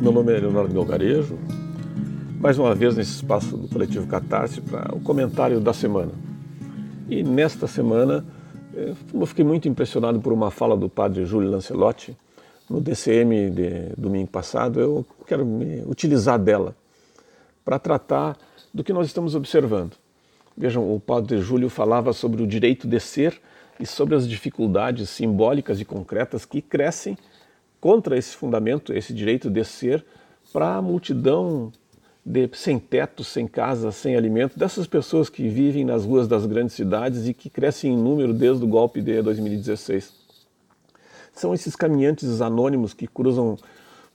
Meu nome é Leonardo Galgarejo, mais uma vez nesse espaço do Coletivo Catarse para o comentário da semana. E nesta semana eh, eu fiquei muito impressionado por uma fala do padre Júlio Lancelotti no DCM de domingo passado. Eu quero me utilizar dela para tratar do que nós estamos observando. Vejam, o padre Júlio falava sobre o direito de ser e sobre as dificuldades simbólicas e concretas que crescem contra esse fundamento, esse direito de ser, para a multidão de sem teto, sem casa, sem alimento, dessas pessoas que vivem nas ruas das grandes cidades e que crescem em número desde o golpe de 2016. São esses caminhantes anônimos que cruzam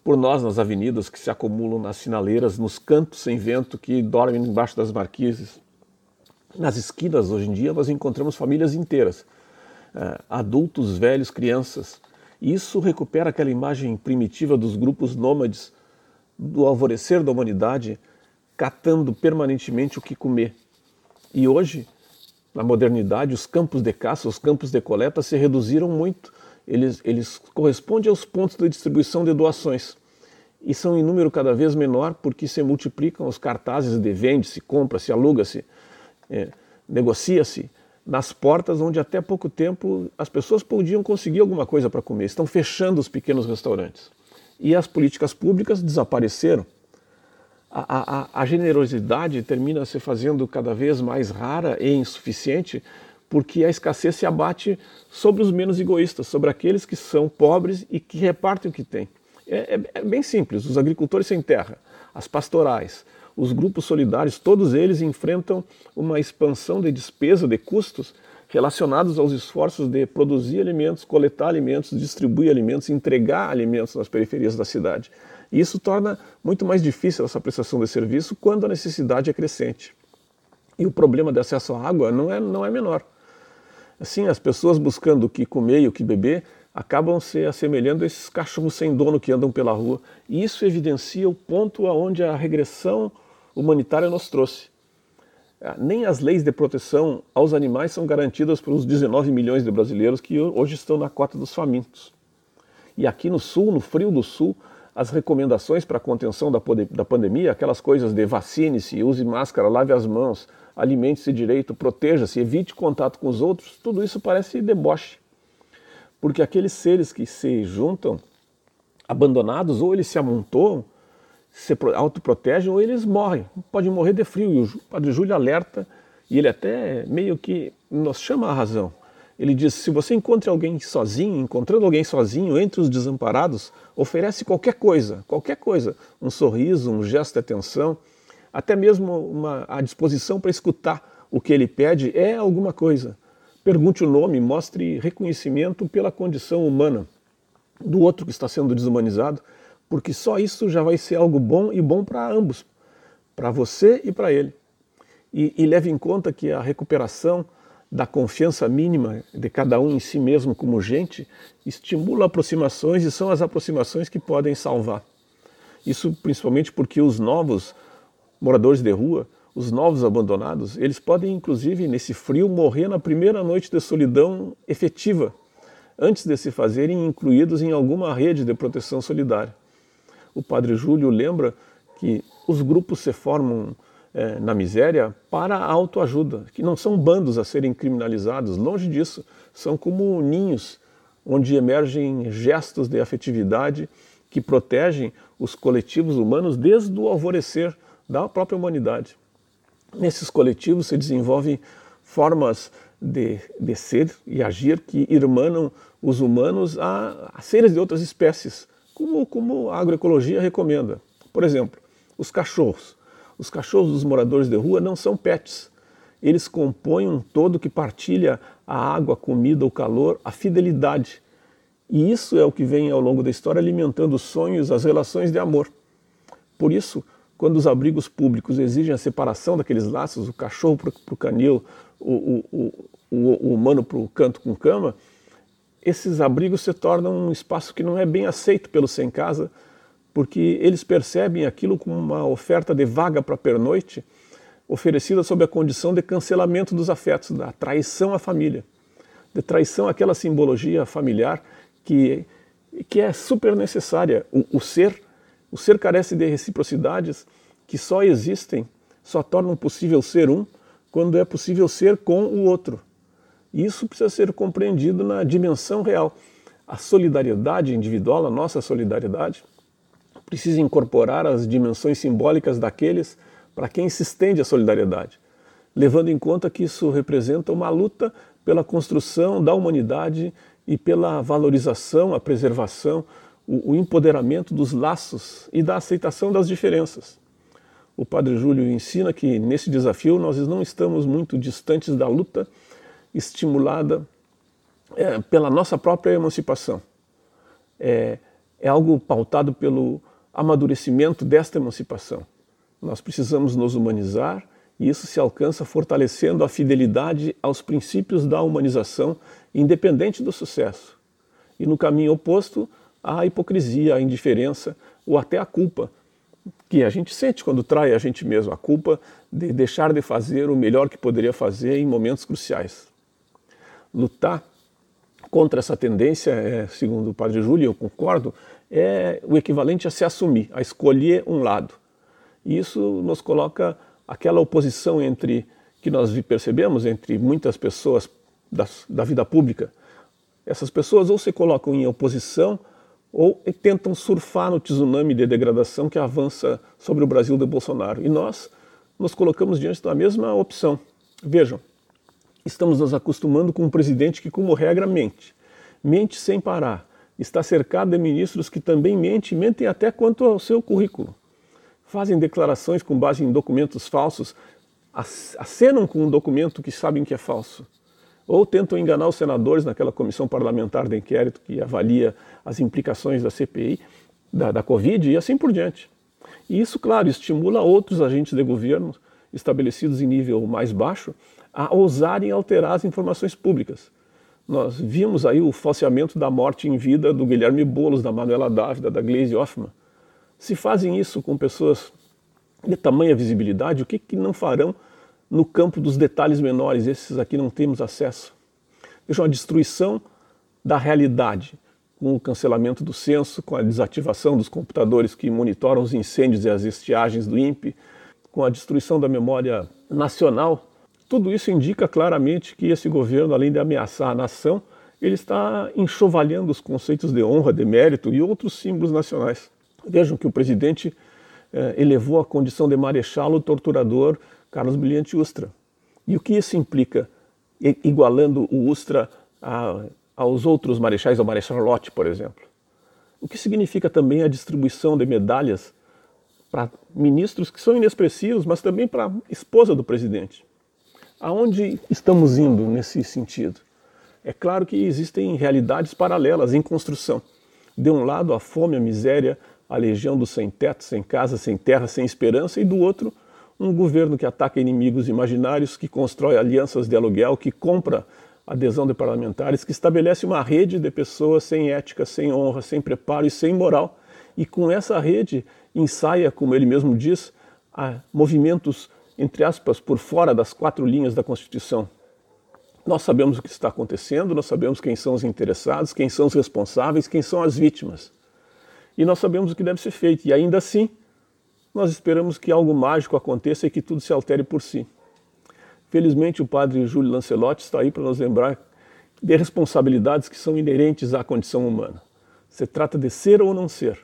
por nós nas avenidas, que se acumulam nas sinaleiras, nos cantos sem vento, que dormem embaixo das marquises. Nas esquinas, hoje em dia, nós encontramos famílias inteiras, eh, adultos, velhos, crianças, isso recupera aquela imagem primitiva dos grupos nômades do alvorecer da humanidade, catando permanentemente o que comer. E hoje, na modernidade, os campos de caça, os campos de coleta se reduziram muito. Eles, eles correspondem aos pontos de distribuição de doações e são em número cada vez menor porque se multiplicam os cartazes de vende-se, compra-se, aluga-se, é, negocia-se nas portas onde até pouco tempo as pessoas podiam conseguir alguma coisa para comer. Estão fechando os pequenos restaurantes. E as políticas públicas desapareceram. A, a, a generosidade termina se fazendo cada vez mais rara e insuficiente porque a escassez se abate sobre os menos egoístas, sobre aqueles que são pobres e que repartem o que têm. É, é, é bem simples: os agricultores sem terra, as pastorais, os grupos solidários, todos eles enfrentam uma expansão de despesa, de custos relacionados aos esforços de produzir alimentos, coletar alimentos, distribuir alimentos, entregar alimentos nas periferias da cidade. E isso torna muito mais difícil essa prestação de serviço quando a necessidade é crescente. E o problema de acesso à água não é, não é menor. Assim, as pessoas buscando o que comer e o que beber acabam se assemelhando a esses cachorros sem dono que andam pela rua. E isso evidencia o ponto aonde a regressão humanitária nos trouxe. Ah, nem as leis de proteção aos animais são garantidas para os 19 milhões de brasileiros que hoje estão na cota dos famintos. E aqui no sul, no frio do sul, as recomendações para a contenção da, da pandemia, aquelas coisas de vacine-se, use máscara, lave as mãos, alimente-se direito, proteja-se, evite contato com os outros, tudo isso parece deboche. Porque aqueles seres que se juntam abandonados, ou eles se amontoam, se autoprotegem ou eles morrem. Podem morrer de frio. E o Padre Júlio alerta, e ele até meio que nos chama a razão. Ele diz: se você encontra alguém sozinho, encontrando alguém sozinho entre os desamparados, oferece qualquer coisa, qualquer coisa, um sorriso, um gesto de atenção, até mesmo uma, a disposição para escutar o que ele pede é alguma coisa. Pergunte o nome, mostre reconhecimento pela condição humana do outro que está sendo desumanizado porque só isso já vai ser algo bom e bom para ambos, para você e para ele. E, e leve em conta que a recuperação da confiança mínima de cada um em si mesmo como gente estimula aproximações e são as aproximações que podem salvar. Isso principalmente porque os novos moradores de rua, os novos abandonados, eles podem inclusive nesse frio morrer na primeira noite de solidão efetiva, antes de se fazerem incluídos em alguma rede de proteção solidária o padre Júlio lembra que os grupos se formam é, na miséria para a autoajuda, que não são bandos a serem criminalizados, longe disso, são como ninhos onde emergem gestos de afetividade que protegem os coletivos humanos desde o alvorecer da própria humanidade. Nesses coletivos se desenvolvem formas de, de ser e agir que irmanam os humanos a, a seres de outras espécies, como, como a agroecologia recomenda. Por exemplo, os cachorros. Os cachorros dos moradores de rua não são pets. Eles compõem um todo que partilha a água, a comida, o calor, a fidelidade. E isso é o que vem ao longo da história alimentando os sonhos, as relações de amor. Por isso, quando os abrigos públicos exigem a separação daqueles laços, o cachorro para o canil, o, o, o, o humano para o canto com cama, esses abrigos se tornam um espaço que não é bem aceito pelos sem casa, porque eles percebem aquilo como uma oferta de vaga para pernoite, oferecida sob a condição de cancelamento dos afetos, da traição à família, de traição àquela simbologia familiar que, que é super necessária. O, o ser, O ser carece de reciprocidades que só existem, só tornam possível ser um quando é possível ser com o outro. Isso precisa ser compreendido na dimensão real. A solidariedade individual, a nossa solidariedade, precisa incorporar as dimensões simbólicas daqueles para quem se estende a solidariedade, levando em conta que isso representa uma luta pela construção da humanidade e pela valorização, a preservação, o, o empoderamento dos laços e da aceitação das diferenças. O Padre Júlio ensina que nesse desafio nós não estamos muito distantes da luta estimulada é, pela nossa própria emancipação. É, é algo pautado pelo amadurecimento desta emancipação. Nós precisamos nos humanizar e isso se alcança fortalecendo a fidelidade aos princípios da humanização, independente do sucesso. E no caminho oposto, a hipocrisia, a indiferença ou até a culpa, que a gente sente quando trai a gente mesmo, a culpa de deixar de fazer o melhor que poderia fazer em momentos cruciais. Lutar contra essa tendência, é, segundo o padre Júlio, eu concordo, é o equivalente a se assumir, a escolher um lado. E isso nos coloca aquela oposição entre que nós percebemos entre muitas pessoas da, da vida pública. Essas pessoas ou se colocam em oposição ou tentam surfar no tsunami de degradação que avança sobre o Brasil de Bolsonaro. E nós nos colocamos diante da mesma opção. Vejam, estamos nos acostumando com um presidente que, como regra, mente. Mente sem parar está cercado de ministros que também mentem, mentem até quanto ao seu currículo. Fazem declarações com base em documentos falsos, acenam com um documento que sabem que é falso. Ou tentam enganar os senadores naquela comissão parlamentar de inquérito que avalia as implicações da CPI, da, da Covid e assim por diante. E isso, claro, estimula outros agentes de governo estabelecidos em nível mais baixo a ousarem alterar as informações públicas nós vimos aí o falseamento da morte em vida do Guilherme Boulos, da Manuela Dávida, da Glaze Hoffman. Se fazem isso com pessoas de tamanha visibilidade, o que, que não farão no campo dos detalhes menores? Esses aqui não temos acesso. Vejam a destruição da realidade, com o cancelamento do censo, com a desativação dos computadores que monitoram os incêndios e as estiagens do INPE, com a destruição da memória nacional tudo isso indica claramente que esse governo, além de ameaçar a nação, ele está enxovalhando os conceitos de honra, de mérito e outros símbolos nacionais. Vejam que o presidente eh, elevou a condição de marechal o torturador Carlos Brilhante Ustra. E o que isso implica, igualando o Ustra a, aos outros marechais, ao Marechal Lott, por exemplo? O que significa também a distribuição de medalhas para ministros que são inexpressivos, mas também para a esposa do presidente. Aonde estamos indo nesse sentido? É claro que existem realidades paralelas em construção. De um lado, a fome, a miséria, a legião do sem teto, sem casa, sem terra, sem esperança, e do outro, um governo que ataca inimigos imaginários, que constrói alianças de aluguel, que compra adesão de parlamentares, que estabelece uma rede de pessoas sem ética, sem honra, sem preparo e sem moral, e com essa rede ensaia, como ele mesmo diz, movimentos entre aspas, por fora das quatro linhas da Constituição. Nós sabemos o que está acontecendo, nós sabemos quem são os interessados, quem são os responsáveis, quem são as vítimas. E nós sabemos o que deve ser feito. E ainda assim, nós esperamos que algo mágico aconteça e que tudo se altere por si. Felizmente, o padre Júlio Lancelotti está aí para nos lembrar de responsabilidades que são inerentes à condição humana. Se trata de ser ou não ser.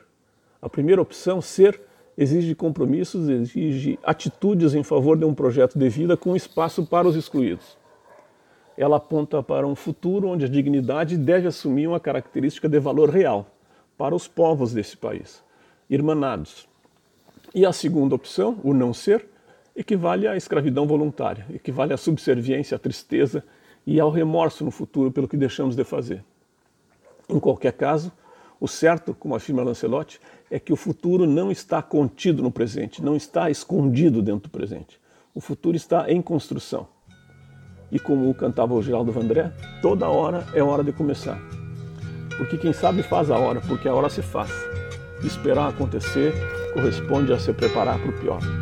A primeira opção, ser, exige compromissos, exige atitudes em favor de um projeto de vida com espaço para os excluídos. Ela aponta para um futuro onde a dignidade deve assumir uma característica de valor real para os povos desse país, irmanados. E a segunda opção, o não ser, equivale à escravidão voluntária, equivale à subserviência, à tristeza e ao remorso no futuro pelo que deixamos de fazer. Em qualquer caso, o certo, como afirma Lancelotti, é que o futuro não está contido no presente, não está escondido dentro do presente. O futuro está em construção. E como cantava o Geraldo Vandré, toda hora é hora de começar. Porque quem sabe faz a hora, porque a hora se faz. Esperar acontecer corresponde a se preparar para o pior.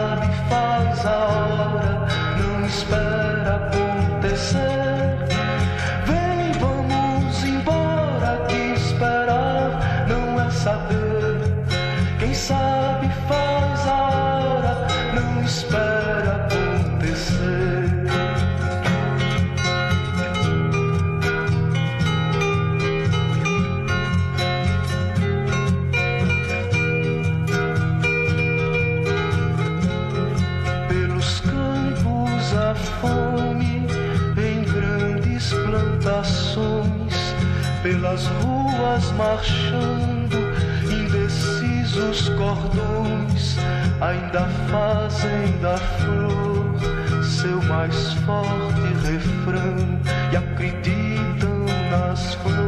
marchando, indecisos cordões ainda fazem da flor seu mais forte refrão e acreditam nas flores.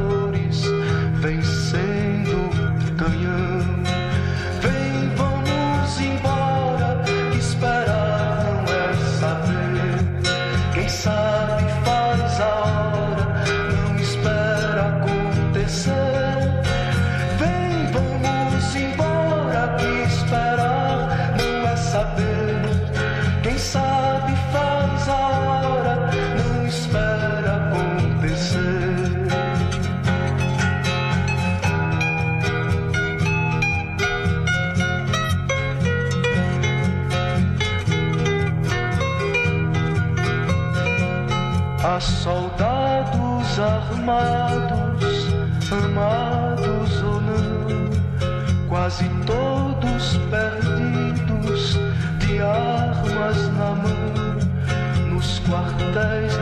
quase todos perdidos, de armas na mão, nos quartéis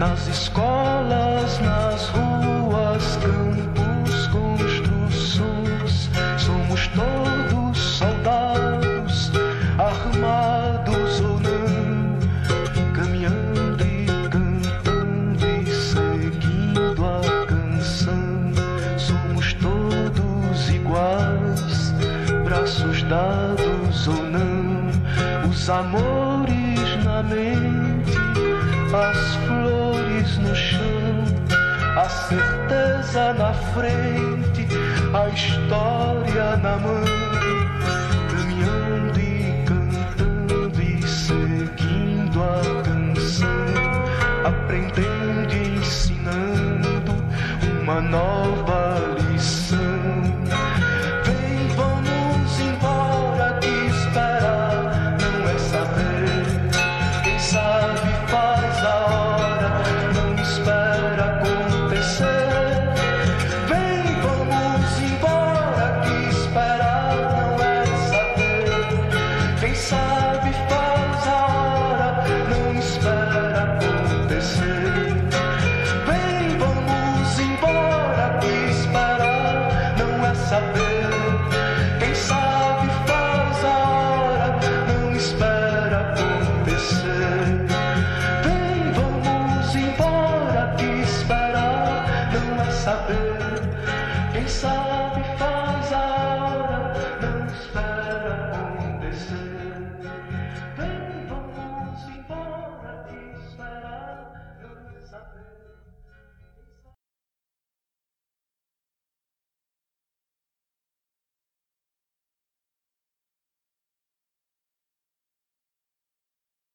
nas escolas, nas ruas, campos, construções. Somos todos soldados, armados ou não, caminhando e cantando e seguindo a canção. Somos todos iguais, braços dados ou não, os amores na mente. As certeza na frente, a história na mão.